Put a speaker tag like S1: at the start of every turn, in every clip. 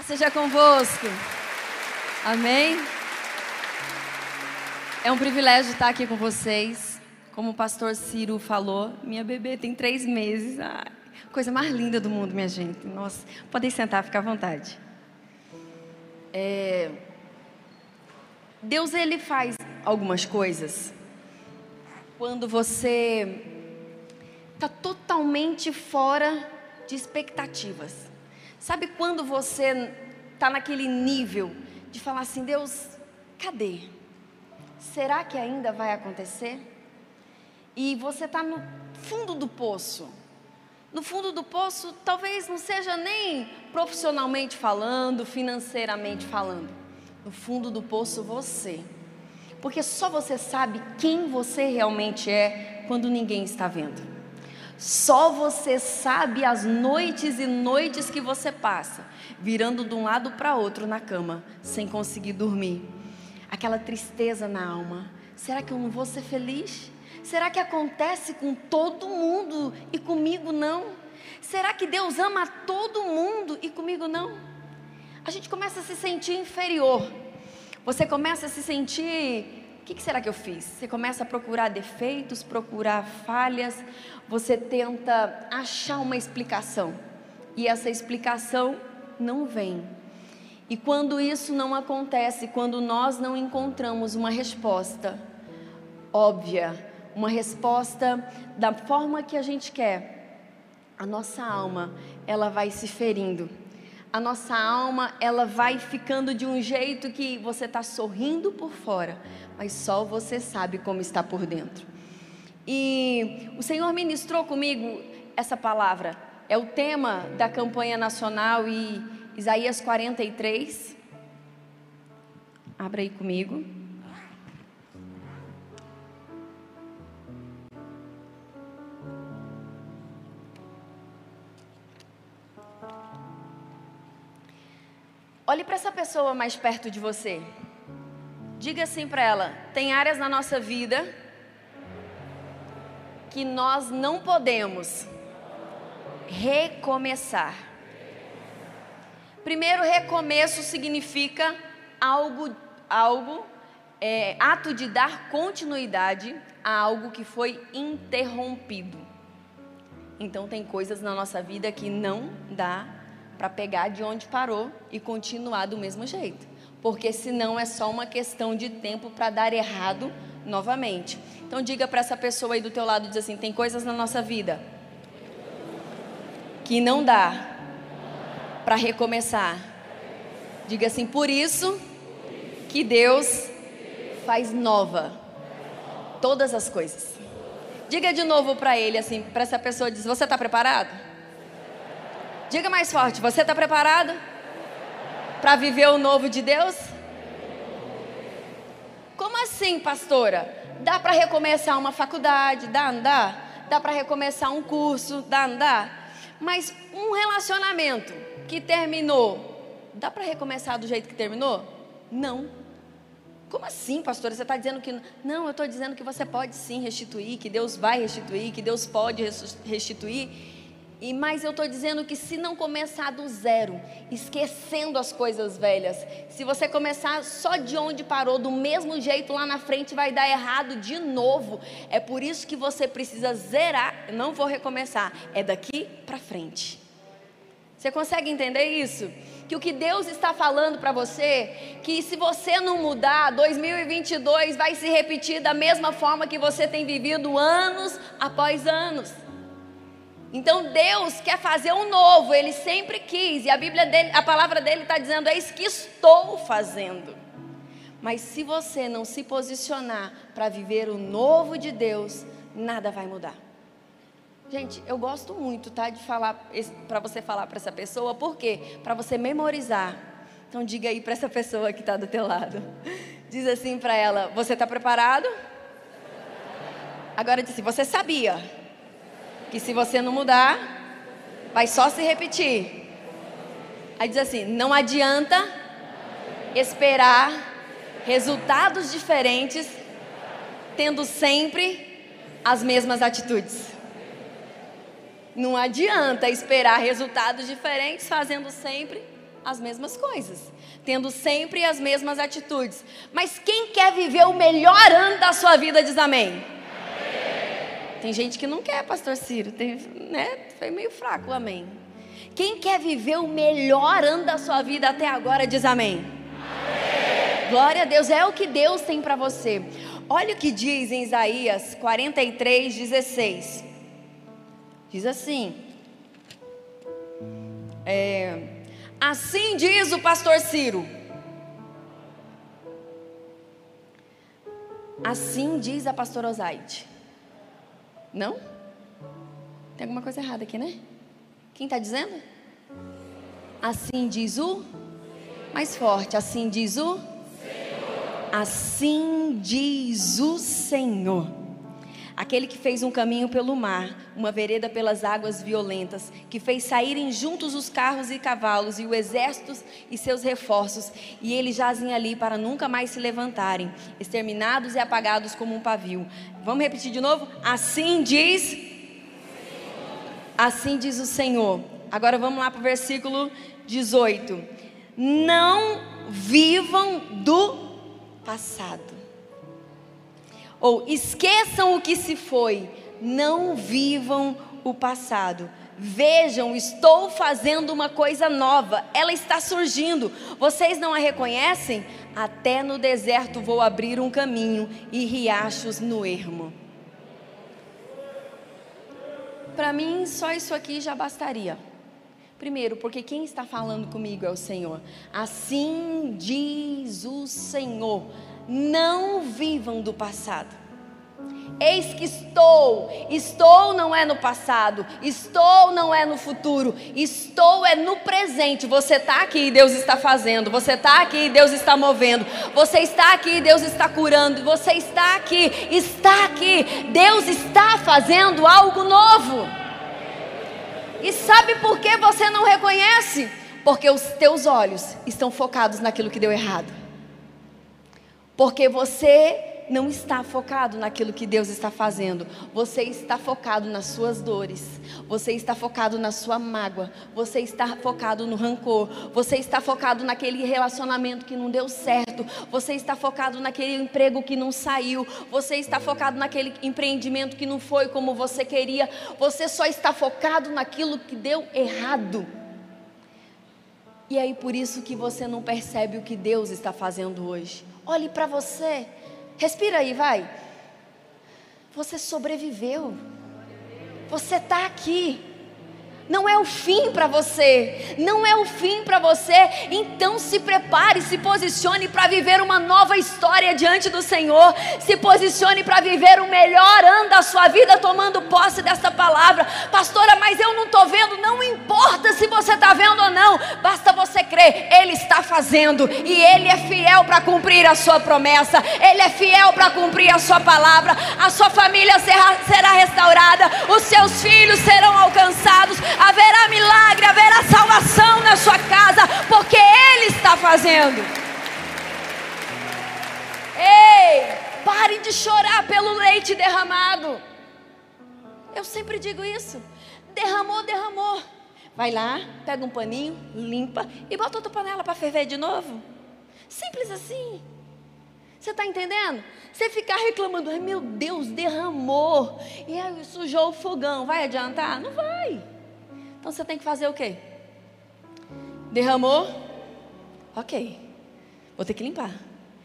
S1: Paz seja convosco. Amém? É um privilégio estar aqui com vocês. Como o pastor Ciro falou, minha bebê tem três meses. Ai, coisa mais linda do mundo, minha gente. Nossa, podem sentar, ficar à vontade. É... Deus, ele faz algumas coisas quando você está totalmente fora de expectativas. Sabe quando você está naquele nível de falar assim: Deus, cadê? Será que ainda vai acontecer? E você está no fundo do poço. No fundo do poço, talvez não seja nem profissionalmente falando, financeiramente falando. No fundo do poço, você. Porque só você sabe quem você realmente é quando ninguém está vendo. Só você sabe as noites e noites que você passa, virando de um lado para outro na cama, sem conseguir dormir. Aquela tristeza na alma. Será que eu não vou ser feliz? Será que acontece com todo mundo e comigo não? Será que Deus ama todo mundo e comigo não? A gente começa a se sentir inferior. Você começa a se sentir que, que, será que eu fiz? Você começa a procurar defeitos, procurar falhas, você tenta achar uma explicação e essa explicação não vem. E quando isso não acontece, quando nós não encontramos uma resposta óbvia, uma resposta da forma que a gente quer, a nossa alma, ela vai se ferindo. A nossa alma, ela vai ficando de um jeito que você está sorrindo por fora, mas só você sabe como está por dentro. E o Senhor ministrou comigo essa palavra. É o tema da campanha nacional e Isaías 43. Abra aí comigo. Olhe para essa pessoa mais perto de você. Diga assim para ela: tem áreas na nossa vida que nós não podemos recomeçar. Primeiro, recomeço significa algo, algo, é, ato de dar continuidade a algo que foi interrompido. Então, tem coisas na nossa vida que não dá para pegar de onde parou e continuar do mesmo jeito, porque senão é só uma questão de tempo para dar errado novamente. Então diga para essa pessoa aí do teu lado, diz assim, tem coisas na nossa vida que não dá para recomeçar. Diga assim, por isso que Deus faz nova todas as coisas. Diga de novo para ele assim, para essa pessoa diz, você está preparado? Diga mais forte, você está preparado para viver o novo de Deus? Como assim, pastora? Dá para recomeçar uma faculdade? Dá, não dá? Dá para recomeçar um curso? Dá, não dá? Mas um relacionamento que terminou, dá para recomeçar do jeito que terminou? Não. Como assim, pastora? Você está dizendo que. Não, eu estou dizendo que você pode sim restituir, que Deus vai restituir, que Deus pode restituir. E mas eu estou dizendo que se não começar do zero, esquecendo as coisas velhas, se você começar só de onde parou, do mesmo jeito lá na frente, vai dar errado de novo. É por isso que você precisa zerar. Não vou recomeçar. É daqui para frente. Você consegue entender isso? Que o que Deus está falando para você, que se você não mudar, 2022 vai se repetir da mesma forma que você tem vivido anos após anos. Então Deus quer fazer um novo, Ele sempre quis, e a Bíblia dele, a palavra dele está dizendo: é isso que estou fazendo. Mas se você não se posicionar para viver o novo de Deus, nada vai mudar. Gente, eu gosto muito, tá, de falar para você falar para essa pessoa, por quê? Para você memorizar. Então diga aí para essa pessoa que está do teu lado. Diz assim para ela: Você está preparado? Agora diz assim: Você sabia? Que se você não mudar, vai só se repetir. Aí diz assim: não adianta esperar resultados diferentes, tendo sempre as mesmas atitudes. Não adianta esperar resultados diferentes, fazendo sempre as mesmas coisas, tendo sempre as mesmas atitudes. Mas quem quer viver o melhor ano da sua vida diz amém. amém. Tem gente que não quer, pastor Ciro, tem, né? Foi meio fraco, amém. Quem quer viver o melhor ano da sua vida até agora diz amém. Glória a Deus, é o que Deus tem para você. Olha o que diz em Isaías 43, 16. Diz assim: é, Assim diz o pastor Ciro. Assim diz a pastora Osaide. Não? Tem alguma coisa errada aqui, né? Quem está dizendo? Assim diz o mais forte. Assim diz o Senhor. Assim diz o Senhor. Aquele que fez um caminho pelo mar, uma vereda pelas águas violentas, que fez saírem juntos os carros e cavalos e o exército e seus reforços, e eles jazem ali para nunca mais se levantarem, exterminados e apagados como um pavio. Vamos repetir de novo? Assim diz. Assim diz o Senhor. Agora vamos lá para o versículo 18. Não vivam do passado ou esqueçam o que se foi, não vivam o passado. Vejam, estou fazendo uma coisa nova, ela está surgindo. Vocês não a reconhecem? Até no deserto vou abrir um caminho e riachos no ermo. Para mim, só isso aqui já bastaria. Primeiro, porque quem está falando comigo é o Senhor. Assim diz o Senhor não vivam do passado. Eis que estou, estou não é no passado, estou não é no futuro, estou é no presente. Você está aqui, Deus está fazendo, você está aqui, Deus está movendo, você está aqui, Deus está curando, você está aqui, está aqui, Deus está fazendo algo novo. E sabe por que você não reconhece? Porque os teus olhos estão focados naquilo que deu errado. Porque você não está focado naquilo que Deus está fazendo. Você está focado nas suas dores. Você está focado na sua mágoa. Você está focado no rancor. Você está focado naquele relacionamento que não deu certo. Você está focado naquele emprego que não saiu. Você está focado naquele empreendimento que não foi como você queria. Você só está focado naquilo que deu errado. E aí por isso que você não percebe o que Deus está fazendo hoje. Olhe para você. Respira aí, vai. Você sobreviveu. Você está aqui não é o fim para você, não é o fim para você. Então se prepare, se posicione para viver uma nova história diante do Senhor. Se posicione para viver o melhor ano da sua vida, tomando posse dessa palavra, pastora. Mas eu não estou vendo. Não importa se você está vendo ou não, basta você crer. Ele está fazendo e Ele é fiel para cumprir a sua promessa. Ele é fiel para cumprir a sua palavra. A sua família será, será restaurada, os seus filhos serão alcançados haverá milagre, haverá salvação na sua casa, porque Ele está fazendo. Ei, pare de chorar pelo leite derramado. Eu sempre digo isso. Derramou, derramou. Vai lá, pega um paninho, limpa e bota outra panela para ferver de novo. Simples assim. Você está entendendo? Você ficar reclamando, ai meu Deus, derramou. E aí sujou o fogão. Vai adiantar? Não vai. Então você tem que fazer o quê? Derramou? Ok. Vou ter que limpar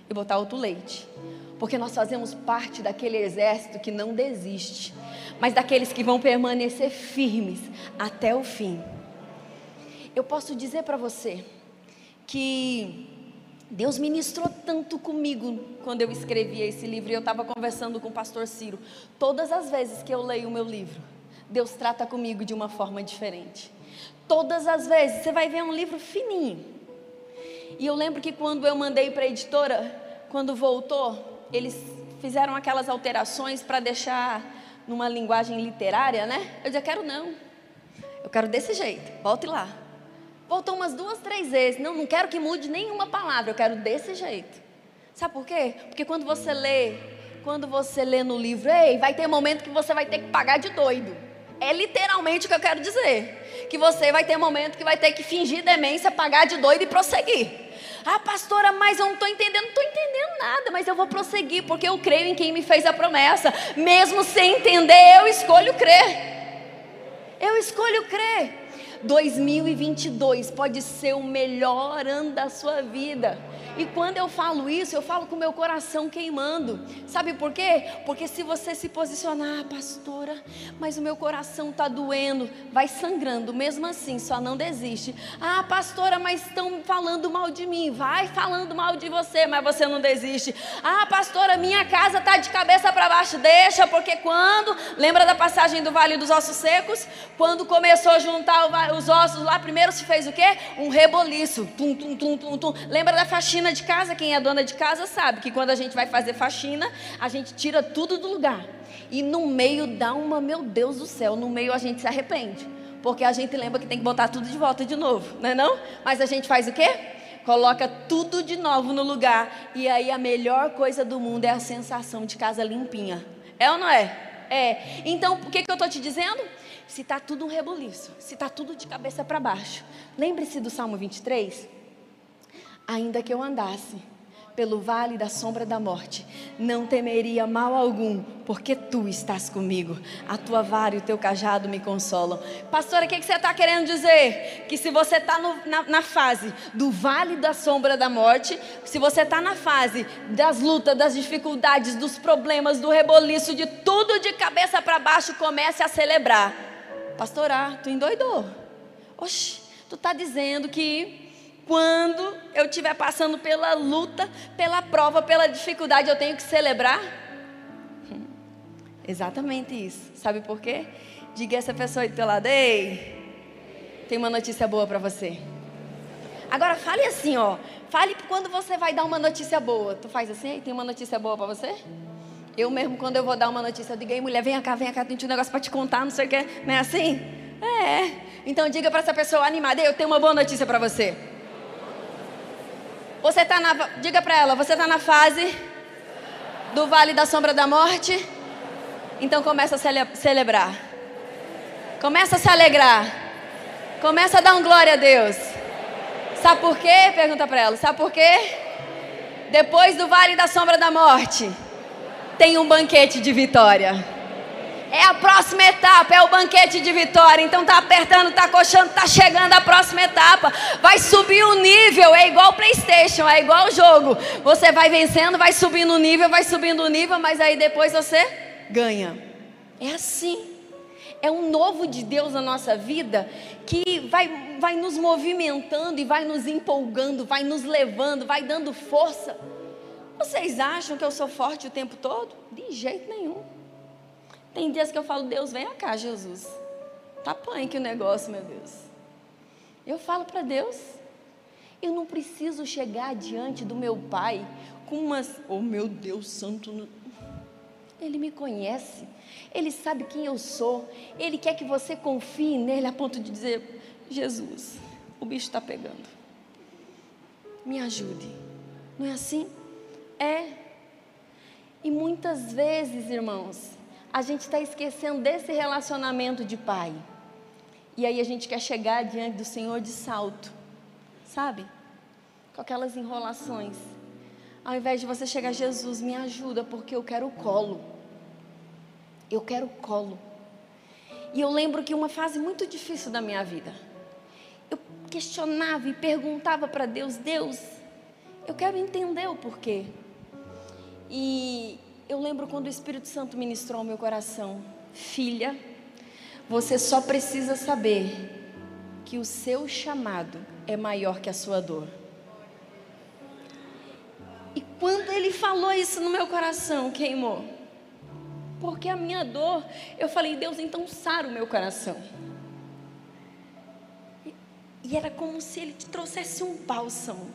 S1: e botar outro leite. Porque nós fazemos parte daquele exército que não desiste, mas daqueles que vão permanecer firmes até o fim. Eu posso dizer para você que Deus ministrou tanto comigo quando eu escrevi esse livro e eu estava conversando com o pastor Ciro. Todas as vezes que eu leio o meu livro, Deus trata comigo de uma forma diferente. Todas as vezes, você vai ver um livro fininho. E eu lembro que quando eu mandei para a editora, quando voltou, eles fizeram aquelas alterações para deixar numa linguagem literária, né? Eu disse, quero não. Eu quero desse jeito, volte lá. Voltou umas duas, três vezes. Não, não quero que mude nenhuma palavra, eu quero desse jeito. Sabe por quê? Porque quando você lê, quando você lê no livro, ei, vai ter momento que você vai ter que pagar de doido. É literalmente o que eu quero dizer. Que você vai ter momento que vai ter que fingir demência, pagar de doido e prosseguir. Ah, pastora, mas eu não estou entendendo. Não estou entendendo nada, mas eu vou prosseguir, porque eu creio em quem me fez a promessa. Mesmo sem entender, eu escolho crer. Eu escolho crer. 2022 pode ser o melhor ano da sua vida. E quando eu falo isso, eu falo com meu coração queimando. Sabe por quê? Porque se você se posicionar, ah, pastora, mas o meu coração está doendo, vai sangrando, mesmo assim, só não desiste. Ah, pastora, mas estão falando mal de mim, vai falando mal de você, mas você não desiste. Ah, pastora, minha casa está de cabeça para baixo, deixa, porque quando, lembra da passagem do Vale dos Ossos Secos? Quando começou a juntar os ossos lá, primeiro se fez o quê? Um reboliço. Tum, tum, tum, tum, tum. Lembra da faxina? Faxina de casa, quem é dona de casa sabe que quando a gente vai fazer faxina, a gente tira tudo do lugar. E no meio dá uma, meu Deus do céu, no meio a gente se arrepende. Porque a gente lembra que tem que botar tudo de volta de novo, não é não? Mas a gente faz o quê? Coloca tudo de novo no lugar. E aí a melhor coisa do mundo é a sensação de casa limpinha. É ou não é? É. Então, o que, que eu estou te dizendo? Se está tudo um rebuliço, se está tudo de cabeça para baixo. Lembre-se do Salmo 23? Ainda que eu andasse pelo vale da sombra da morte, não temeria mal algum, porque tu estás comigo. A tua vara e o teu cajado me consolam. Pastora, o que, que você está querendo dizer? Que se você está na, na, fase do vale da sombra da morte, se você está na fase das lutas, das dificuldades, dos problemas, do reboliço, de tudo de cabeça para baixo, comece a celebrar. Pastora, tu endoidou. Oxe, tu está dizendo que quando eu estiver passando pela luta, pela prova, pela dificuldade, eu tenho que celebrar? Hum, exatamente isso. Sabe por quê? Diga essa pessoa aí do teu lado, ei, tem uma notícia boa para você. Agora fale assim, ó. Fale quando você vai dar uma notícia boa. Tu faz assim, tem uma notícia boa para você? Eu mesmo, quando eu vou dar uma notícia, eu digo, ei, mulher, vem cá, vem cá, tem um negócio para te contar, não sei o quê. Não é assim? É. Então diga para essa pessoa animada, eu tenho uma boa notícia para você. Você está na. Diga para ela, você está na fase do vale da sombra da morte? Então começa a cele celebrar. Começa a se alegrar. Começa a dar um glória a Deus. Sabe por quê? Pergunta para ela. Sabe por quê? Depois do vale da sombra da morte, tem um banquete de vitória. É a próxima etapa, é o banquete de vitória. Então tá apertando, tá coxando, tá chegando a próxima etapa. Vai subir o nível, é igual PlayStation, é igual o jogo. Você vai vencendo, vai subindo o nível, vai subindo o nível, mas aí depois você ganha. É assim. É um novo de Deus na nossa vida que vai, vai nos movimentando e vai nos empolgando, vai nos levando, vai dando força. Vocês acham que eu sou forte o tempo todo? De jeito nenhum. Tem dias que eu falo, Deus, vem cá, Jesus. Tá punk o negócio, meu Deus. Eu falo para Deus, eu não preciso chegar diante do meu Pai com umas, oh meu Deus santo, Ele me conhece, Ele sabe quem eu sou, Ele quer que você confie nele a ponto de dizer, Jesus, o bicho está pegando, me ajude, não é assim? É. E muitas vezes, irmãos, a gente está esquecendo desse relacionamento de pai. E aí a gente quer chegar diante do Senhor de salto, sabe? Com aquelas enrolações. Ao invés de você chegar, Jesus, me ajuda, porque eu quero colo. Eu quero colo. E eu lembro que uma fase muito difícil da minha vida, eu questionava e perguntava para Deus: Deus, eu quero entender o porquê. E eu lembro quando o Espírito Santo ministrou ao meu coração: Filha, você só precisa saber que o seu chamado é maior que a sua dor. E quando ele falou isso no meu coração, queimou. Porque a minha dor, eu falei, Deus, então sara o meu coração. E era como se ele te trouxesse um bálsamo.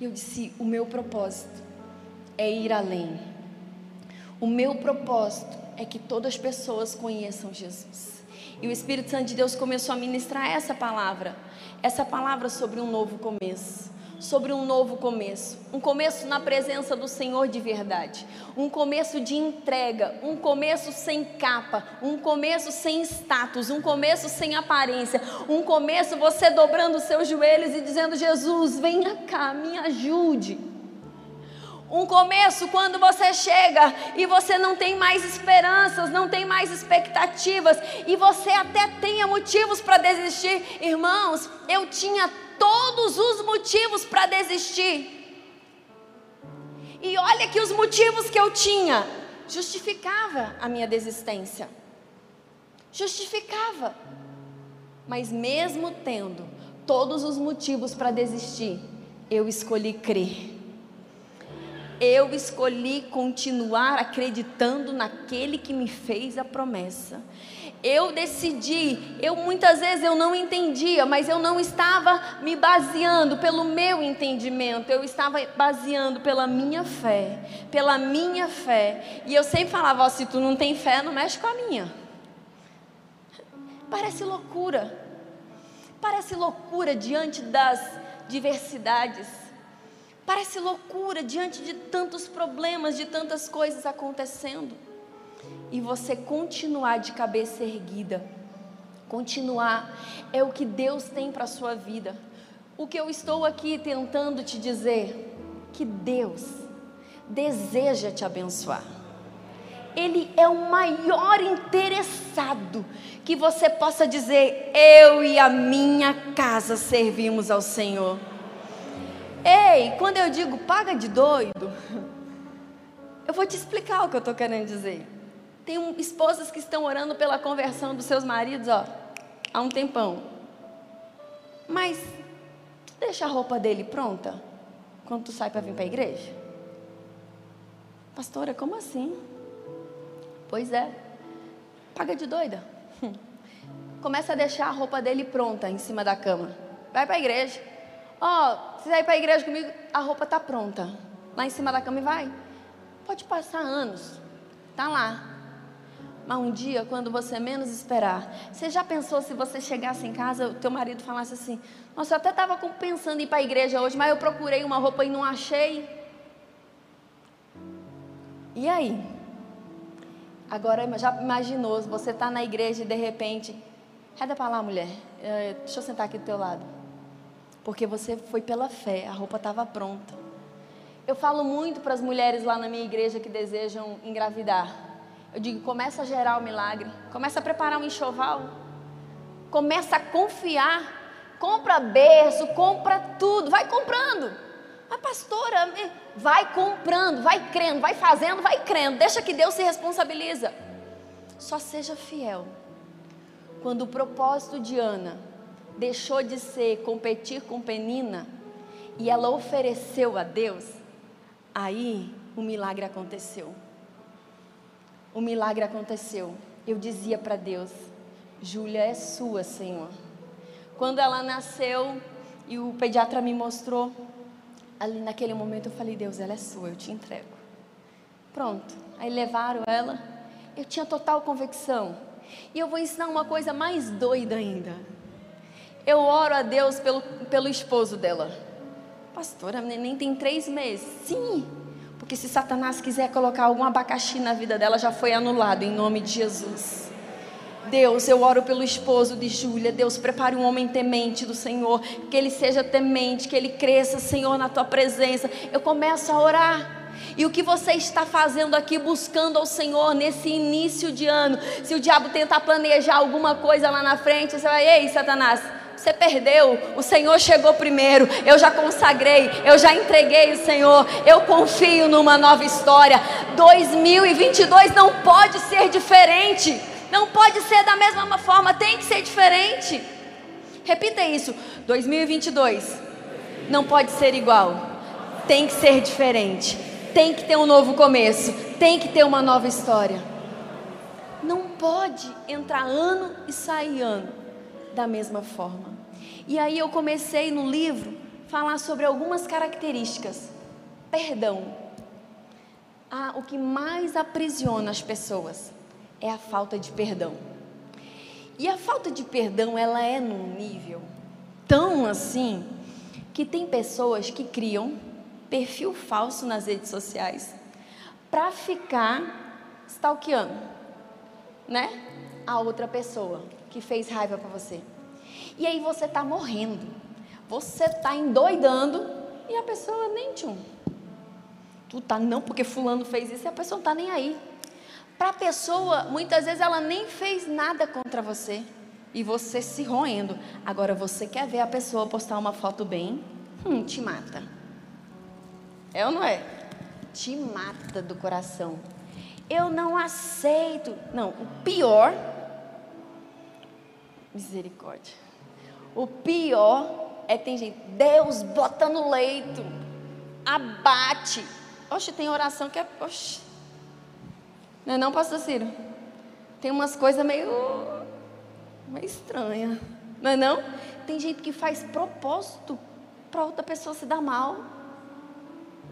S1: E eu disse: o meu propósito é ir além. O meu propósito é que todas as pessoas conheçam Jesus. E o Espírito Santo de Deus começou a ministrar essa palavra, essa palavra sobre um novo começo. sobre um novo começo, um começo na presença do Senhor de verdade, um começo de entrega, um começo sem capa, um começo sem status, um começo sem aparência, um começo você dobrando seus joelhos e dizendo: Jesus, venha cá, me ajude. Um começo quando você chega e você não tem mais esperanças, não tem mais expectativas e você até tenha motivos para desistir. Irmãos, eu tinha todos os motivos para desistir. E olha que os motivos que eu tinha justificava a minha desistência. Justificava. Mas mesmo tendo todos os motivos para desistir, eu escolhi crer eu escolhi continuar acreditando naquele que me fez a promessa. Eu decidi, eu muitas vezes eu não entendia, mas eu não estava me baseando pelo meu entendimento, eu estava baseando pela minha fé, pela minha fé. E eu sempre falava, oh, se tu não tem fé, não mexe com a minha. Parece loucura. Parece loucura diante das diversidades Parece loucura diante de tantos problemas, de tantas coisas acontecendo. E você continuar de cabeça erguida, continuar, é o que Deus tem para a sua vida. O que eu estou aqui tentando te dizer, que Deus deseja te abençoar. Ele é o maior interessado que você possa dizer: Eu e a minha casa servimos ao Senhor. Ei, quando eu digo paga de doido, eu vou te explicar o que eu estou querendo dizer. Tem um, esposas que estão orando pela conversão dos seus maridos, ó, há um tempão. Mas tu deixa a roupa dele pronta quando tu sai para vir para a igreja? Pastora, como assim? Pois é, paga de doida. Começa a deixar a roupa dele pronta em cima da cama. Vai para a igreja. Ó, você vai para a igreja comigo, a roupa está pronta. Lá em cima da cama e vai. Pode passar anos. Tá lá. Mas um dia, quando você menos esperar, você já pensou se você chegasse em casa, o teu marido falasse assim: Nossa, eu até estava pensando em ir para a igreja hoje, mas eu procurei uma roupa e não achei. E aí? Agora já imaginou, você está na igreja e de repente, reda para lá, mulher. Eh, deixa eu sentar aqui do teu lado porque você foi pela fé, a roupa estava pronta. Eu falo muito para as mulheres lá na minha igreja que desejam engravidar. Eu digo: começa a gerar o milagre, começa a preparar um enxoval, começa a confiar, compra berço, compra tudo, vai comprando. Mas pastora, vai comprando, vai crendo, vai fazendo, vai crendo. Deixa que Deus se responsabiliza. Só seja fiel. Quando o propósito de Ana deixou de ser competir com Penina e ela ofereceu a Deus, aí o milagre aconteceu. O milagre aconteceu. Eu dizia para Deus: Júlia é sua, Senhor. Quando ela nasceu e o pediatra me mostrou, ali naquele momento eu falei: Deus, ela é sua, eu te entrego. Pronto. Aí levaram ela. Eu tinha total convicção. E eu vou ensinar uma coisa mais doida ainda. Eu oro a Deus pelo, pelo esposo dela. Pastora, nem tem três meses. Sim, porque se Satanás quiser colocar algum abacaxi na vida dela, já foi anulado em nome de Jesus. Deus, eu oro pelo esposo de Júlia. Deus, prepare um homem temente do Senhor. Que ele seja temente, que ele cresça, Senhor, na tua presença. Eu começo a orar. E o que você está fazendo aqui buscando ao Senhor nesse início de ano? Se o diabo tentar planejar alguma coisa lá na frente, você vai, ei, Satanás, você perdeu, o Senhor chegou primeiro. Eu já consagrei, eu já entreguei o Senhor. Eu confio numa nova história. 2022 não pode ser diferente. Não pode ser da mesma forma, tem que ser diferente. Repita isso. 2022 não pode ser igual. Tem que ser diferente. Tem que ter um novo começo. Tem que ter uma nova história. Não pode entrar ano e sair ano da mesma forma. E aí eu comecei no livro falar sobre algumas características. Perdão. Ah, o que mais aprisiona as pessoas é a falta de perdão. E a falta de perdão, ela é num nível tão assim que tem pessoas que criam perfil falso nas redes sociais para ficar stalkeando, né? A outra pessoa que fez raiva para você. E aí você tá morrendo. Você tá endoidando e a pessoa nem tchum. Tu tá não porque fulano fez isso e a pessoa não tá nem aí. Para a pessoa, muitas vezes ela nem fez nada contra você e você se roendo. Agora você quer ver a pessoa postar uma foto bem? Hum, te mata. É ou não é? Te mata do coração. Eu não aceito. Não, o pior. Misericórdia. O pior é tem gente, Deus bota no leito, abate. Oxe, tem oração que é. Oxe. Não é não, pastor Ciro? Tem umas coisas meio. meio estranhas. Não é não? Tem gente que faz propósito para outra pessoa se dar mal.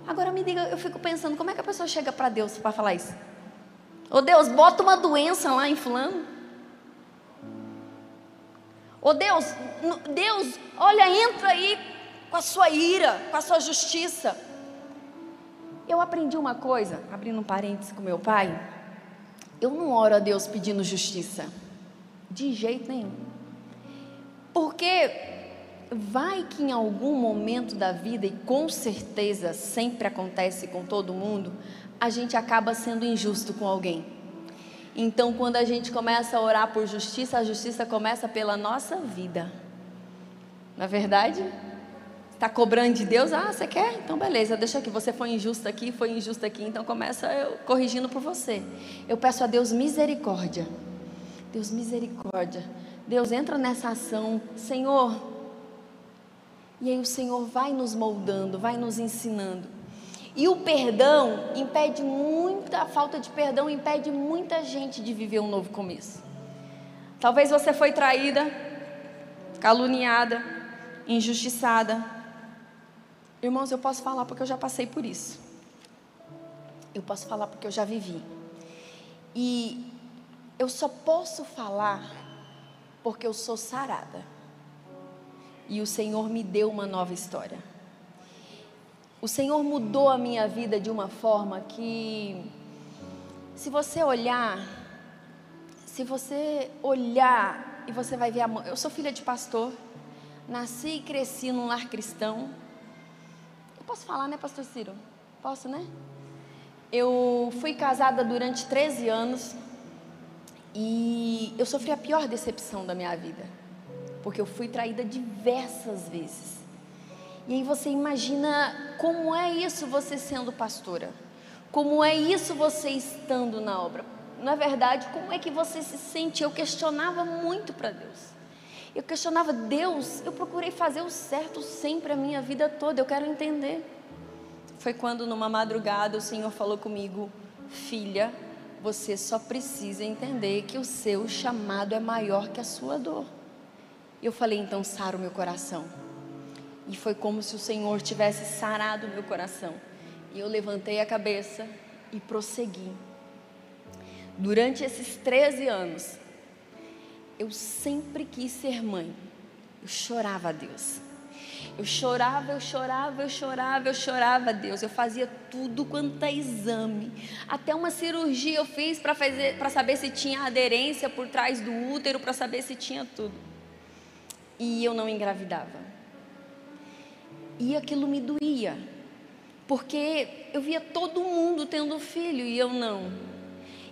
S1: Agora me diga, eu fico pensando, como é que a pessoa chega para Deus para falar isso? Ô Deus, bota uma doença lá em fulano. Ô Deus, Deus, olha, entra aí com a sua ira, com a sua justiça. Eu aprendi uma coisa, abrindo um parênteses com meu pai. Eu não oro a Deus pedindo justiça, de jeito nenhum. Porque vai que em algum momento da vida, e com certeza sempre acontece com todo mundo, a gente acaba sendo injusto com alguém. Então, quando a gente começa a orar por justiça, a justiça começa pela nossa vida. Na é verdade? Está cobrando de Deus? Ah, você quer? Então beleza, deixa aqui. Você foi injusto aqui, foi injusto aqui, então começa eu corrigindo por você. Eu peço a Deus misericórdia. Deus misericórdia. Deus entra nessa ação, Senhor. E aí o Senhor vai nos moldando, vai nos ensinando. E o perdão impede muita, a falta de perdão impede muita gente de viver um novo começo. Talvez você foi traída, caluniada, injustiçada. Irmãos, eu posso falar porque eu já passei por isso. Eu posso falar porque eu já vivi. E eu só posso falar porque eu sou sarada. E o Senhor me deu uma nova história. O Senhor mudou a minha vida de uma forma que, se você olhar, se você olhar e você vai ver a mãe. Eu sou filha de pastor, nasci e cresci num lar cristão. Eu posso falar, né, pastor Ciro? Posso, né? Eu fui casada durante 13 anos e eu sofri a pior decepção da minha vida, porque eu fui traída diversas vezes. E aí você imagina como é isso você sendo pastora? Como é isso você estando na obra? Na verdade, como é que você se sente? Eu questionava muito para Deus. Eu questionava, Deus, eu procurei fazer o certo sempre a minha vida toda, eu quero entender. Foi quando numa madrugada o Senhor falou comigo, filha, você só precisa entender que o seu chamado é maior que a sua dor. Eu falei, então sara o meu coração. E foi como se o Senhor tivesse sarado meu coração. E eu levantei a cabeça e prossegui. Durante esses 13 anos, eu sempre quis ser mãe. Eu chorava a Deus. Eu chorava, eu chorava, eu chorava, eu chorava a Deus. Eu fazia tudo quanto é exame. Até uma cirurgia eu fiz para saber se tinha aderência por trás do útero, para saber se tinha tudo. E eu não engravidava. E aquilo me doía, porque eu via todo mundo tendo filho e eu não.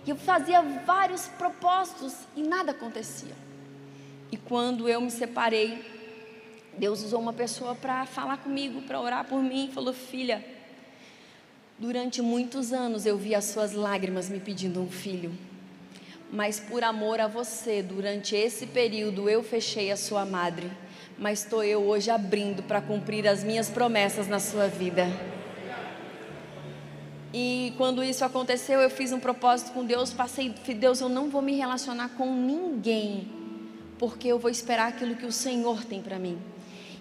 S1: E eu fazia vários propósitos e nada acontecia. E quando eu me separei, Deus usou uma pessoa para falar comigo, para orar por mim, falou: "Filha, durante muitos anos eu vi as suas lágrimas me pedindo um filho. Mas por amor a você, durante esse período eu fechei a sua madre mas estou eu hoje abrindo para cumprir as minhas promessas na sua vida. E quando isso aconteceu, eu fiz um propósito com Deus, passei, Deus, eu não vou me relacionar com ninguém, porque eu vou esperar aquilo que o Senhor tem para mim.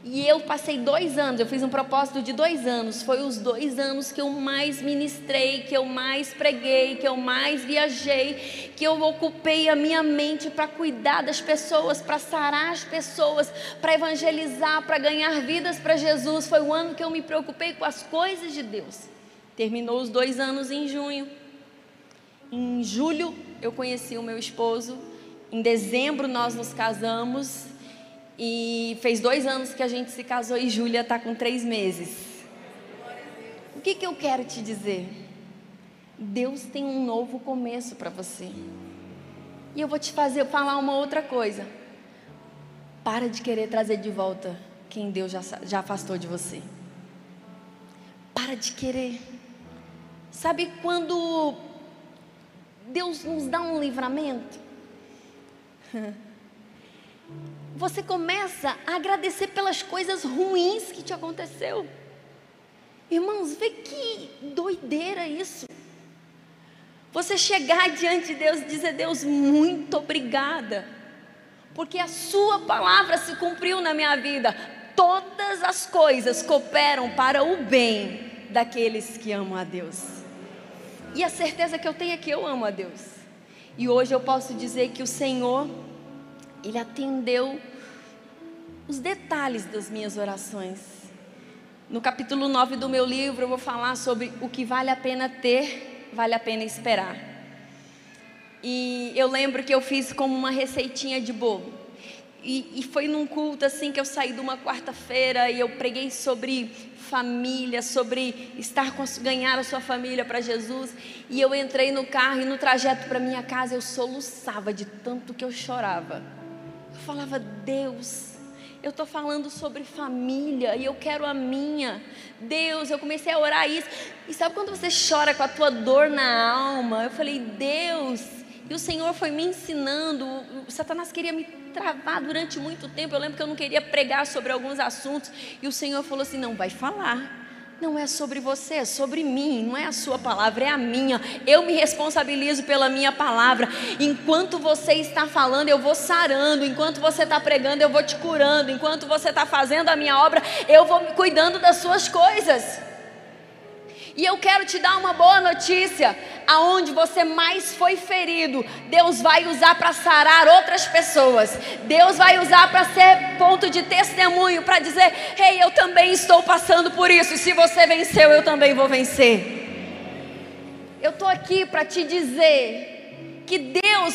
S1: E eu passei dois anos, eu fiz um propósito de dois anos. Foi os dois anos que eu mais ministrei, que eu mais preguei, que eu mais viajei, que eu ocupei a minha mente para cuidar das pessoas, para sarar as pessoas, para evangelizar, para ganhar vidas para Jesus. Foi o ano que eu me preocupei com as coisas de Deus. Terminou os dois anos em junho. Em julho eu conheci o meu esposo. Em dezembro nós nos casamos. E fez dois anos que a gente se casou e Júlia está com três meses. O que, que eu quero te dizer? Deus tem um novo começo para você. E eu vou te fazer falar uma outra coisa. Para de querer trazer de volta quem Deus já, já afastou de você. Para de querer. Sabe quando Deus nos dá um livramento? você começa a agradecer pelas coisas ruins que te aconteceu. Irmãos, vê que doideira isso. Você chegar diante de Deus e dizer: Deus, muito obrigada, porque a Sua palavra se cumpriu na minha vida. Todas as coisas cooperam para o bem daqueles que amam a Deus. E a certeza que eu tenho é que eu amo a Deus. E hoje eu posso dizer que o Senhor ele atendeu os detalhes das minhas orações. No capítulo 9 do meu livro, eu vou falar sobre o que vale a pena ter, vale a pena esperar. E eu lembro que eu fiz como uma receitinha de bolo. E, e foi num culto assim que eu saí de uma quarta-feira e eu preguei sobre família, sobre estar ganhar a sua família para Jesus. E eu entrei no carro e no trajeto para minha casa eu soluçava de tanto que eu chorava. Falava, Deus, eu estou falando sobre família e eu quero a minha. Deus, eu comecei a orar isso. E sabe quando você chora com a tua dor na alma? Eu falei, Deus. E o Senhor foi me ensinando. O Satanás queria me travar durante muito tempo. Eu lembro que eu não queria pregar sobre alguns assuntos. E o Senhor falou assim: não, vai falar. Não é sobre você, é sobre mim, não é a sua palavra, é a minha. Eu me responsabilizo pela minha palavra. Enquanto você está falando, eu vou sarando. Enquanto você está pregando, eu vou te curando. Enquanto você está fazendo a minha obra, eu vou cuidando das suas coisas. E eu quero te dar uma boa notícia: aonde você mais foi ferido, Deus vai usar para sarar outras pessoas. Deus vai usar para ser ponto de testemunho, para dizer: "Ei, eu também estou passando por isso. Se você venceu, eu também vou vencer." Eu estou aqui para te dizer que Deus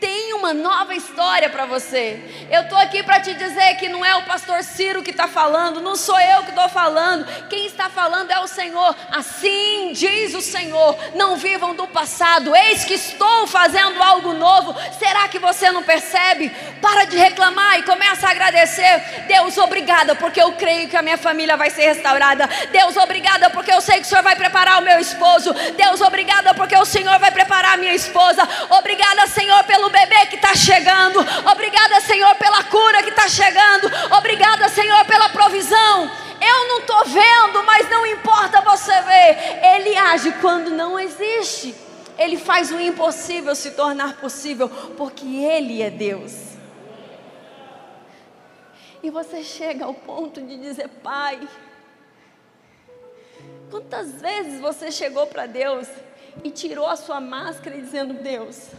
S1: tem uma nova história para você. Eu estou aqui para te dizer que não é o pastor Ciro que está falando, não sou eu que estou falando, quem está falando é o Senhor. Assim diz o Senhor: não vivam do passado, eis que estou fazendo algo novo. Será que você não percebe? Para de reclamar e começa a agradecer. Deus, obrigada, porque eu creio que a minha família vai ser restaurada. Deus, obrigada, porque eu sei que o Senhor vai preparar o meu esposo. Deus, obrigada, porque o Senhor vai preparar a minha esposa. Obrigada, Senhor, pelo bebê que está chegando. Obrigada, Senhor, pela cura que está chegando. Obrigada, Senhor, pela provisão. Eu não estou vendo, mas não importa você ver. Ele age quando não existe. Ele faz o impossível se tornar possível, porque Ele é Deus. E você chega ao ponto de dizer, Pai, quantas vezes você chegou para Deus e tirou a sua máscara dizendo, Deus,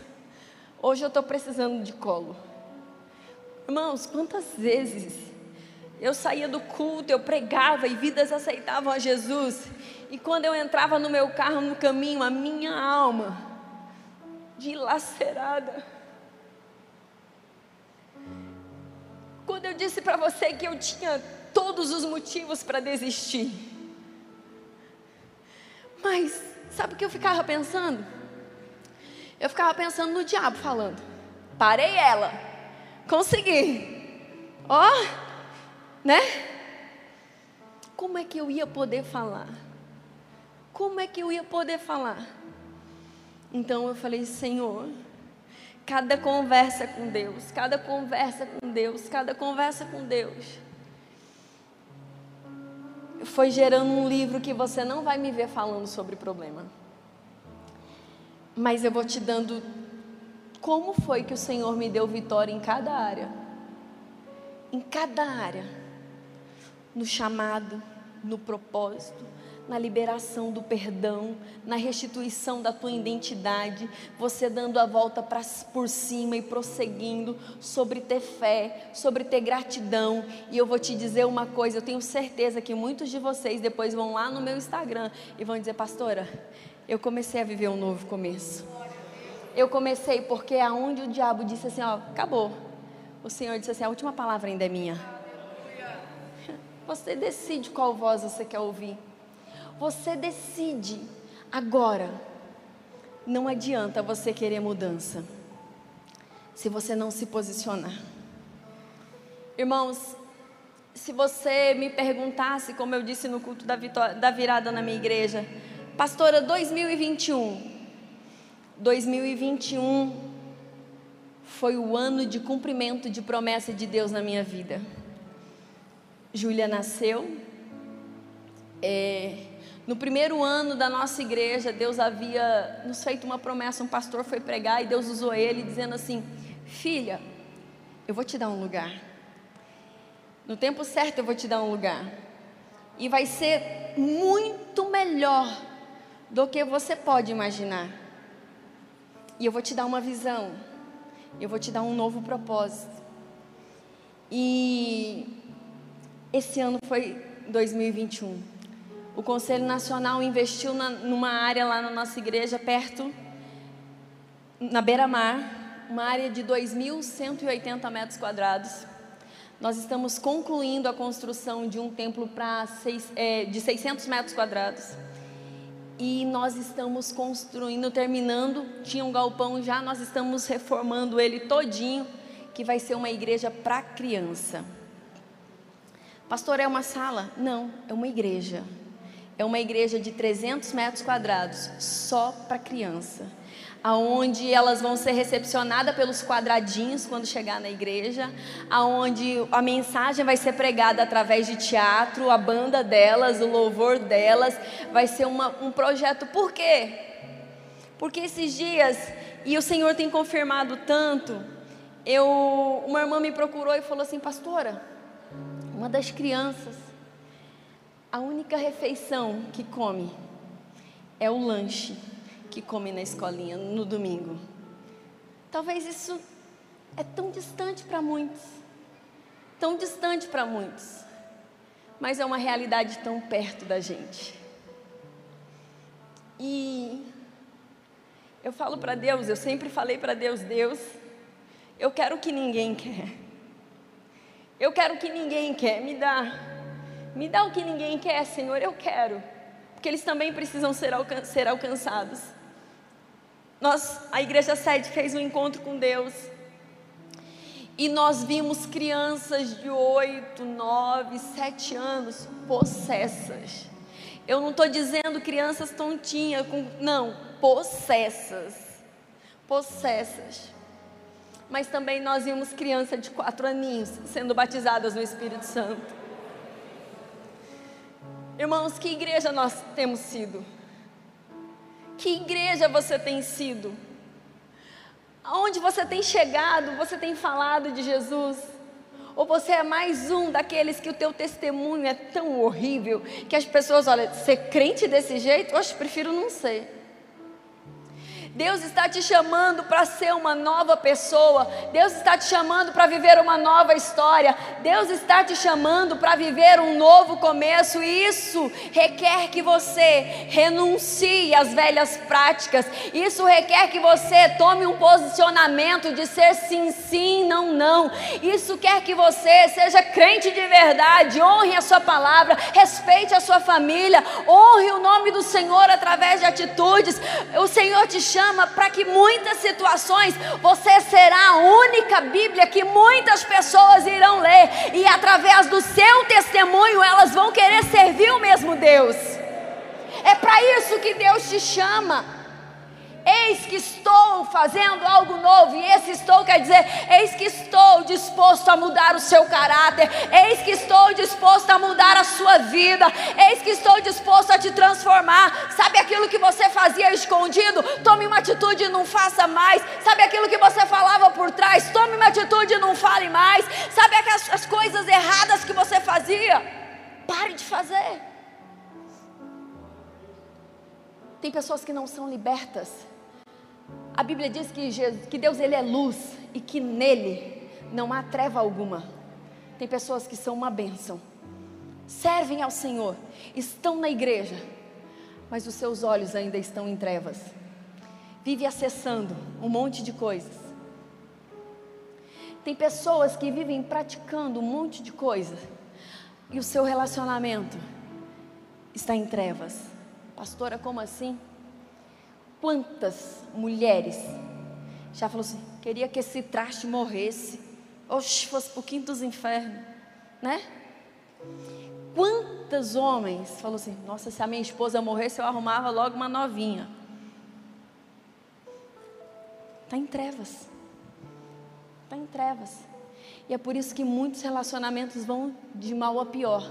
S1: Hoje eu estou precisando de colo. Irmãos, quantas vezes eu saía do culto, eu pregava e vidas aceitavam a Jesus, e quando eu entrava no meu carro no caminho, a minha alma dilacerada. Quando eu disse para você que eu tinha todos os motivos para desistir, mas sabe o que eu ficava pensando? Eu ficava pensando no diabo falando. Parei ela. Consegui. Ó, oh, né? Como é que eu ia poder falar? Como é que eu ia poder falar? Então eu falei, Senhor, cada conversa com Deus, cada conversa com Deus, cada conversa com Deus, foi gerando um livro que você não vai me ver falando sobre problema mas eu vou te dando como foi que o Senhor me deu vitória em cada área. Em cada área. no chamado, no propósito, na liberação do perdão, na restituição da tua identidade, você dando a volta pra, por cima e prosseguindo sobre ter fé, sobre ter gratidão. E eu vou te dizer uma coisa: eu tenho certeza que muitos de vocês depois vão lá no meu Instagram e vão dizer, pastora, eu comecei a viver um novo começo. Eu comecei porque aonde o diabo disse assim, ó, acabou. O Senhor disse assim, a última palavra ainda é minha. Você decide qual voz você quer ouvir. Você decide agora. Não adianta você querer mudança se você não se posicionar. Irmãos, se você me perguntasse, como eu disse no culto da, vitória, da virada na minha igreja, pastora, 2021. 2021 foi o ano de cumprimento de promessa de Deus na minha vida. Júlia nasceu. É, no primeiro ano da nossa igreja, Deus havia nos feito uma promessa. Um pastor foi pregar e Deus usou ele, dizendo assim: Filha, eu vou te dar um lugar. No tempo certo, eu vou te dar um lugar. E vai ser muito melhor do que você pode imaginar. E eu vou te dar uma visão. Eu vou te dar um novo propósito. E esse ano foi 2021 o Conselho Nacional investiu na, numa área lá na nossa igreja, perto, na beira-mar, uma área de 2.180 metros quadrados. Nós estamos concluindo a construção de um templo é, de 600 metros quadrados. E nós estamos construindo, terminando, tinha um galpão já, nós estamos reformando ele todinho, que vai ser uma igreja para criança. Pastor, é uma sala? Não, é uma igreja é uma igreja de 300 metros quadrados, só para criança, aonde elas vão ser recepcionadas pelos quadradinhos quando chegar na igreja, aonde a mensagem vai ser pregada através de teatro, a banda delas, o louvor delas, vai ser uma, um projeto. Por quê? Porque esses dias, e o Senhor tem confirmado tanto, eu, uma irmã me procurou e falou assim, pastora, uma das crianças a única refeição que come é o lanche que come na escolinha no domingo. Talvez isso é tão distante para muitos, tão distante para muitos, mas é uma realidade tão perto da gente. E eu falo para Deus, eu sempre falei para Deus, Deus, eu quero o que ninguém quer. Eu quero o que ninguém quer, me dá me dá o que ninguém quer, Senhor, eu quero. Porque eles também precisam ser, alcan ser alcançados. Nós, a igreja sede fez um encontro com Deus. E nós vimos crianças de 8, 9, 7 anos possessas. Eu não estou dizendo crianças tontinhas, com, não, possessas. Possessas. Mas também nós vimos crianças de quatro aninhos sendo batizadas no Espírito Santo. Irmãos, que igreja nós temos sido? Que igreja você tem sido? Aonde você tem chegado, você tem falado de Jesus? Ou você é mais um daqueles que o teu testemunho é tão horrível que as pessoas olham, ser crente desse jeito? Oxe, prefiro não ser. Deus está te chamando para ser uma nova pessoa. Deus está te chamando para viver uma nova história. Deus está te chamando para viver um novo começo. E isso requer que você renuncie às velhas práticas. Isso requer que você tome um posicionamento de ser sim, sim, não, não. Isso quer que você seja crente de verdade, honre a sua palavra, respeite a sua família, honre o nome do Senhor através de atitudes. O Senhor te chama chama para que muitas situações você será a única Bíblia que muitas pessoas irão ler e através do seu testemunho elas vão querer servir o mesmo Deus. É para isso que Deus te chama. Eis que estou fazendo algo novo, e esse estou quer dizer: eis que estou disposto a mudar o seu caráter, eis que estou disposto a mudar a sua vida, eis que estou disposto a te transformar. Sabe aquilo que você fazia escondido? Tome uma atitude e não faça mais. Sabe aquilo que você falava por trás? Tome uma atitude e não fale mais. Sabe aquelas as coisas erradas que você fazia? Pare de fazer. Tem pessoas que não são libertas. A Bíblia diz que, Jesus, que Deus ele é luz e que nele não há treva alguma. Tem pessoas que são uma bênção, servem ao Senhor, estão na igreja, mas os seus olhos ainda estão em trevas. Vive acessando um monte de coisas. Tem pessoas que vivem praticando um monte de coisas e o seu relacionamento está em trevas. Pastora, como assim? Quantas mulheres já falou assim: queria que esse traste morresse, oxe, fosse para o quinto dos infernos, né? Quantos homens falou assim: nossa, se a minha esposa morresse, eu arrumava logo uma novinha. Está em trevas. Está em trevas. E é por isso que muitos relacionamentos vão de mal a pior.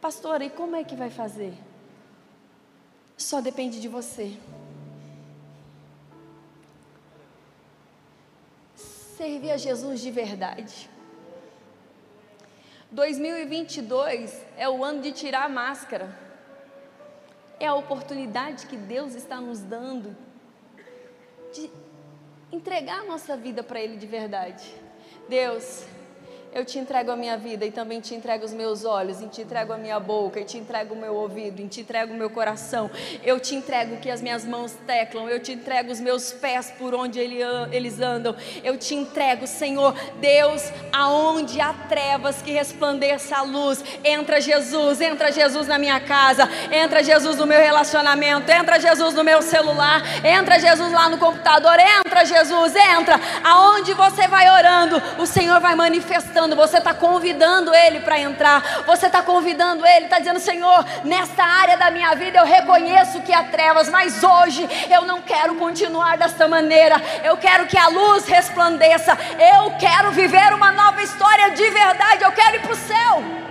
S1: Pastora, e como é que vai fazer? Só depende de você. Servir a Jesus de verdade. 2022 é o ano de tirar a máscara. É a oportunidade que Deus está nos dando de entregar a nossa vida para Ele de verdade. Deus, eu te entrego a minha vida e também te entrego os meus olhos, e te entrego a minha boca, e te entrego o meu ouvido, e te entrego o meu coração. Eu te entrego que as minhas mãos teclam, eu te entrego os meus pés por onde eles andam. Eu te entrego, Senhor, Deus, aonde há trevas que resplandeça a luz. Entra Jesus, entra Jesus na minha casa, entra Jesus no meu relacionamento, entra Jesus no meu celular, entra Jesus lá no computador, entra Jesus, entra. Aonde você vai orando, o Senhor vai manifestando você está convidando Ele para entrar, você está convidando Ele, está dizendo: Senhor, nesta área da minha vida eu reconheço que há trevas, mas hoje eu não quero continuar desta maneira, eu quero que a luz resplandeça, eu quero viver uma nova história de verdade, eu quero ir para o céu.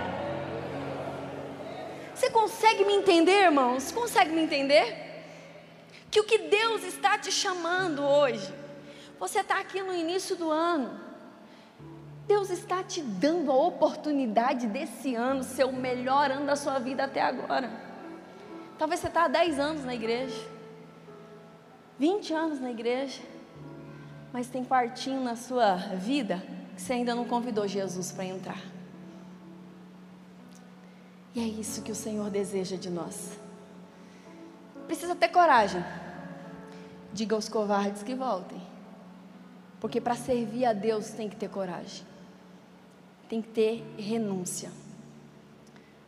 S1: Você consegue me entender, irmãos? Consegue me entender? Que o que Deus está te chamando hoje, você está aqui no início do ano, Deus está te dando a oportunidade desse ano ser o melhor ano da sua vida até agora. Talvez você está há 10 anos na igreja, 20 anos na igreja, mas tem quartinho na sua vida que você ainda não convidou Jesus para entrar. E é isso que o Senhor deseja de nós. Precisa ter coragem. Diga aos covardes que voltem. Porque para servir a Deus tem que ter coragem tem que ter renúncia.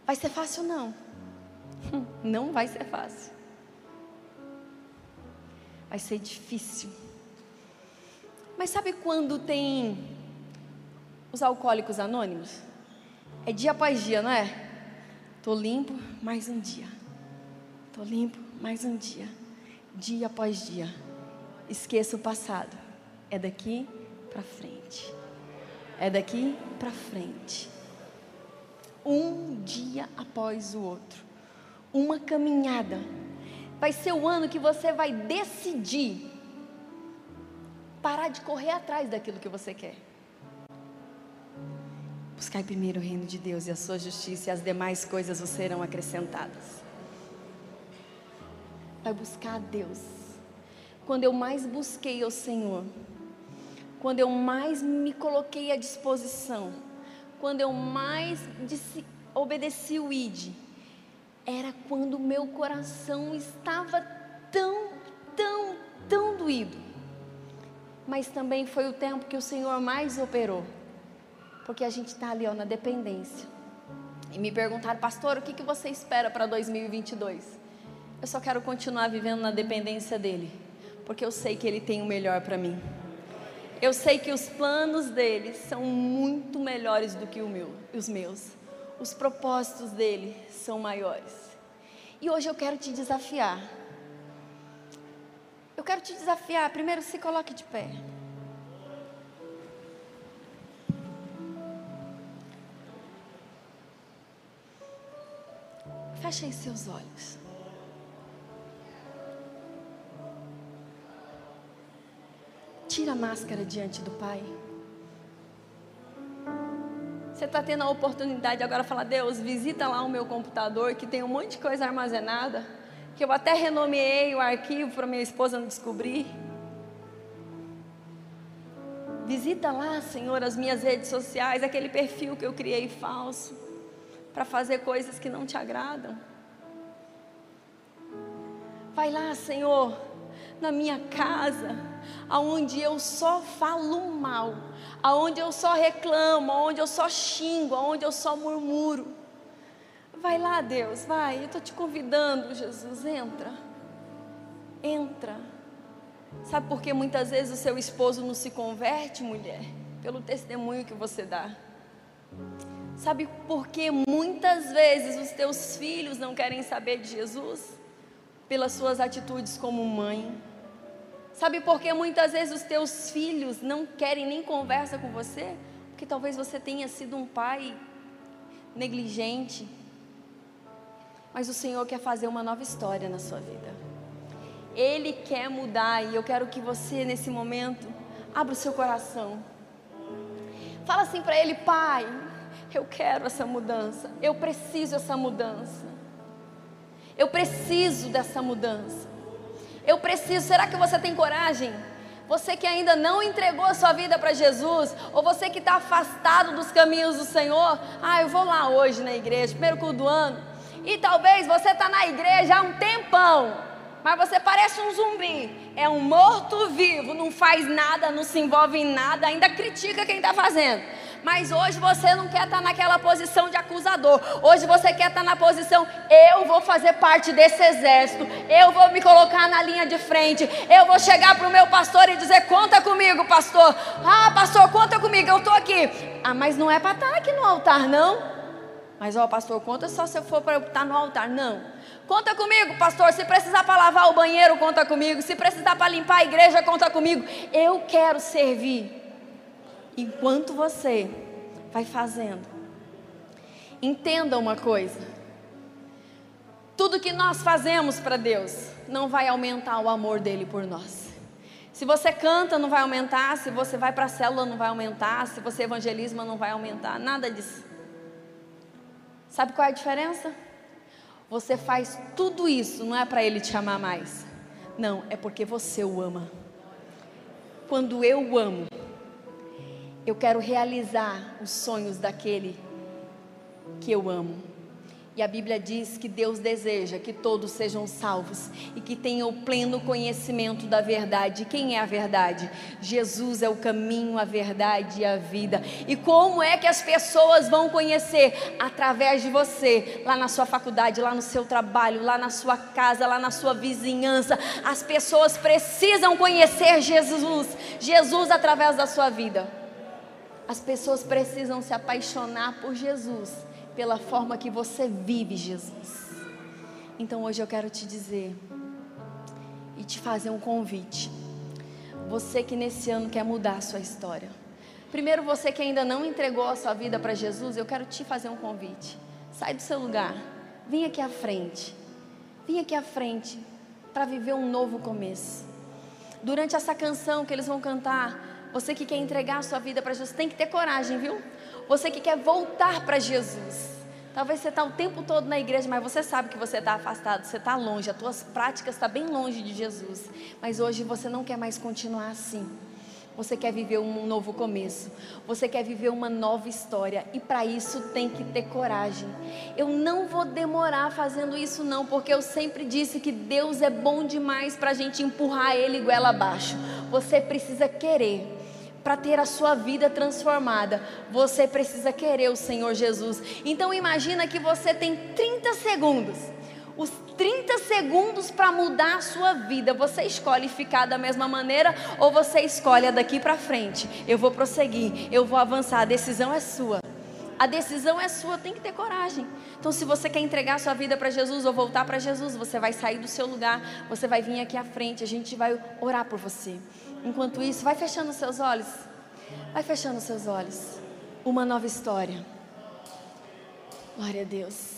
S1: Vai ser fácil? Não. Não vai ser fácil. Vai ser difícil. Mas sabe quando tem os alcoólicos anônimos? É dia após dia, não é? Tô limpo mais um dia. Tô limpo mais um dia. Dia após dia. Esqueça o passado. É daqui para frente é daqui para frente. Um dia após o outro. Uma caminhada. Vai ser o ano que você vai decidir parar de correr atrás daquilo que você quer. Buscar primeiro o reino de Deus e a sua justiça, e as demais coisas vos serão acrescentadas. Vai buscar a Deus. Quando eu mais busquei o Senhor, quando eu mais me coloquei à disposição, quando eu mais disse, obedeci o ID, era quando meu coração estava tão, tão, tão doído. Mas também foi o tempo que o Senhor mais operou, porque a gente está ali ó, na dependência. E me perguntaram, pastor, o que, que você espera para 2022? Eu só quero continuar vivendo na dependência dEle, porque eu sei que Ele tem o melhor para mim. Eu sei que os planos dele são muito melhores do que meu, os meus. Os propósitos dele são maiores. E hoje eu quero te desafiar. Eu quero te desafiar. Primeiro, se coloque de pé. Feche aí seus olhos. Tira a máscara diante do Pai. Você está tendo a oportunidade agora de falar, Deus, visita lá o meu computador que tem um monte de coisa armazenada, que eu até renomeei o arquivo para minha esposa não descobrir. Visita lá, Senhor, as minhas redes sociais, aquele perfil que eu criei falso, para fazer coisas que não te agradam. Vai lá, Senhor, na minha casa, aonde eu só falo mal, aonde eu só reclamo, aonde eu só xingo, aonde eu só murmuro. Vai lá, Deus, vai. Eu estou te convidando, Jesus, entra. Entra. Sabe por que muitas vezes o seu esposo não se converte, mulher? Pelo testemunho que você dá. Sabe por que muitas vezes os teus filhos não querem saber de Jesus? Pelas suas atitudes como mãe. Sabe por que muitas vezes os teus filhos não querem nem conversa com você? Porque talvez você tenha sido um pai negligente. Mas o Senhor quer fazer uma nova história na sua vida. Ele quer mudar e eu quero que você nesse momento abra o seu coração. Fala assim para ele, pai, eu quero essa mudança. Eu preciso dessa mudança. Eu preciso dessa mudança. Eu preciso. Será que você tem coragem? Você que ainda não entregou a sua vida para Jesus, ou você que está afastado dos caminhos do Senhor, ah, eu vou lá hoje na igreja, primeiro culto do ano, e talvez você está na igreja há um tempão, mas você parece um zumbi, é um morto-vivo, não faz nada, não se envolve em nada, ainda critica quem está fazendo. Mas hoje você não quer estar naquela posição de acusador. Hoje você quer estar na posição, eu vou fazer parte desse exército. Eu vou me colocar na linha de frente. Eu vou chegar para o meu pastor e dizer: conta comigo, pastor. Ah, pastor, conta comigo, eu estou aqui. Ah, mas não é para estar aqui no altar, não. Mas, ó, pastor, conta só se eu for para estar no altar. Não. Conta comigo, pastor. Se precisar para lavar o banheiro, conta comigo. Se precisar para limpar a igreja, conta comigo. Eu quero servir enquanto você vai fazendo. Entenda uma coisa: tudo que nós fazemos para Deus não vai aumentar o amor dele por nós. Se você canta, não vai aumentar. Se você vai para a célula, não vai aumentar. Se você evangelisma, não vai aumentar. Nada disso. Sabe qual é a diferença? Você faz tudo isso, não é para ele te amar mais. Não, é porque você o ama. Quando eu o amo, eu quero realizar os sonhos daquele que eu amo. E a Bíblia diz que Deus deseja que todos sejam salvos e que tenham o pleno conhecimento da verdade. Quem é a verdade? Jesus é o caminho, a verdade e a vida. E como é que as pessoas vão conhecer? Através de você, lá na sua faculdade, lá no seu trabalho, lá na sua casa, lá na sua vizinhança. As pessoas precisam conhecer Jesus, Jesus através da sua vida. As pessoas precisam se apaixonar por Jesus, pela forma que você vive Jesus. Então hoje eu quero te dizer e te fazer um convite. Você que nesse ano quer mudar a sua história. Primeiro, você que ainda não entregou a sua vida para Jesus, eu quero te fazer um convite. Sai do seu lugar, vem aqui à frente. Vem aqui à frente para viver um novo começo. Durante essa canção que eles vão cantar, você que quer entregar a sua vida para Jesus, tem que ter coragem, viu? Você que quer voltar para Jesus. Talvez você está o tempo todo na igreja, mas você sabe que você está afastado, você está longe, as tuas práticas estão tá bem longe de Jesus. Mas hoje você não quer mais continuar assim. Você quer viver um novo começo. Você quer viver uma nova história. E para isso tem que ter coragem. Eu não vou demorar fazendo isso, não, porque eu sempre disse que Deus é bom demais para a gente empurrar Ele goela abaixo. Você precisa querer para ter a sua vida transformada, você precisa querer o Senhor Jesus. Então imagina que você tem 30 segundos. Os 30 segundos para mudar a sua vida. Você escolhe ficar da mesma maneira ou você escolhe daqui para frente. Eu vou prosseguir, eu vou avançar. A decisão é sua. A decisão é sua, tem que ter coragem. Então, se você quer entregar sua vida para Jesus ou voltar para Jesus, você vai sair do seu lugar, você vai vir aqui à frente, a gente vai orar por você. Enquanto isso, vai fechando os seus olhos. Vai fechando os seus olhos. Uma nova história. Glória a Deus.